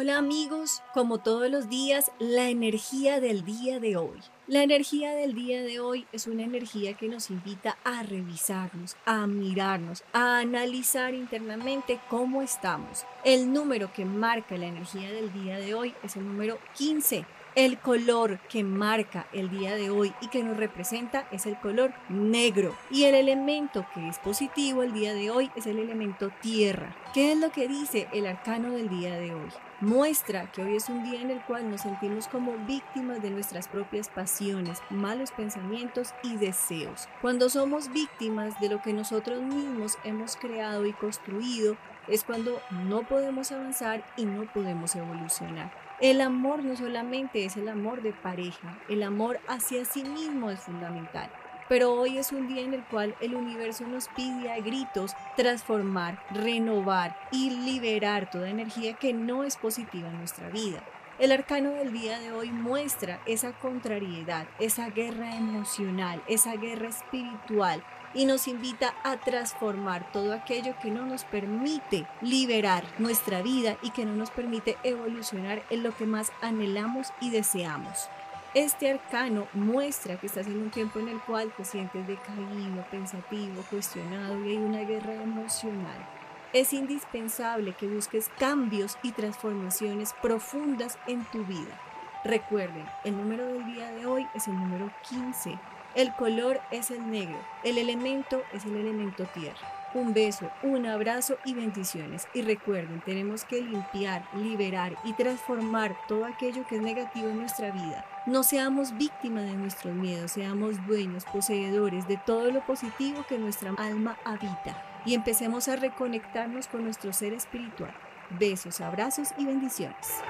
Hola amigos, como todos los días, la energía del día de hoy. La energía del día de hoy es una energía que nos invita a revisarnos, a mirarnos, a analizar internamente cómo estamos. El número que marca la energía del día de hoy es el número 15 el color que marca el día de hoy y que nos representa es el color negro. Y el elemento que es positivo el día de hoy es el elemento tierra. ¿Qué es lo que dice el arcano del día de hoy? Muestra que hoy es un día en el cual nos sentimos como víctimas de nuestras propias pasiones, malos pensamientos y deseos. Cuando somos víctimas de lo que nosotros mismos hemos creado y construido, es cuando no podemos avanzar y no podemos evolucionar. El amor no solamente es el amor de pareja, el amor hacia sí mismo es fundamental. Pero hoy es un día en el cual el universo nos pide a gritos transformar, renovar y liberar toda energía que no es positiva en nuestra vida. El arcano del día de hoy muestra esa contrariedad, esa guerra emocional, esa guerra espiritual y nos invita a transformar todo aquello que no nos permite liberar nuestra vida y que no nos permite evolucionar en lo que más anhelamos y deseamos. Este arcano muestra que estás en un tiempo en el cual te sientes decaído, pensativo, cuestionado y hay una guerra emocional. Es indispensable que busques cambios y transformaciones profundas en tu vida. Recuerden, el número del día de hoy es el número 15 el color es el negro, el elemento es el elemento tierra. Un beso, un abrazo y bendiciones. Y recuerden, tenemos que limpiar, liberar y transformar todo aquello que es negativo en nuestra vida. No seamos víctimas de nuestros miedos, seamos dueños, poseedores de todo lo positivo que nuestra alma habita. Y empecemos a reconectarnos con nuestro ser espiritual. Besos, abrazos y bendiciones.